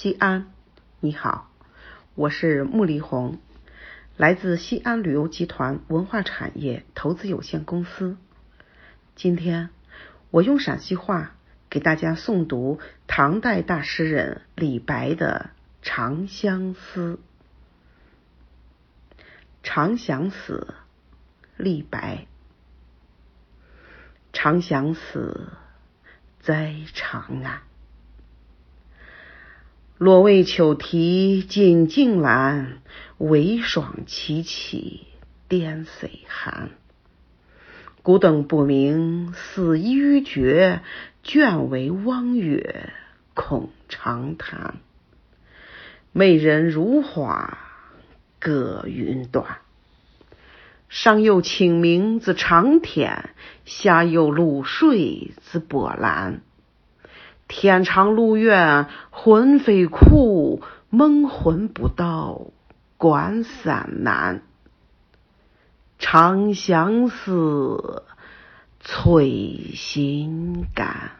西安，你好，我是穆丽红，来自西安旅游集团文化产业投资有限公司。今天我用陕西话给大家诵读唐代大诗人李白的《长相思》。《长相思》，李白。长相思，在长安。若为秋啼金镜阑，微霜凄凄点岁寒。孤灯不明思与绝，卷帷望月空长叹。美人如花隔云端，上有清明之长天，下有渌水之波澜。天长路远魂飞苦，梦魂不到关山难。长相思，催心肝。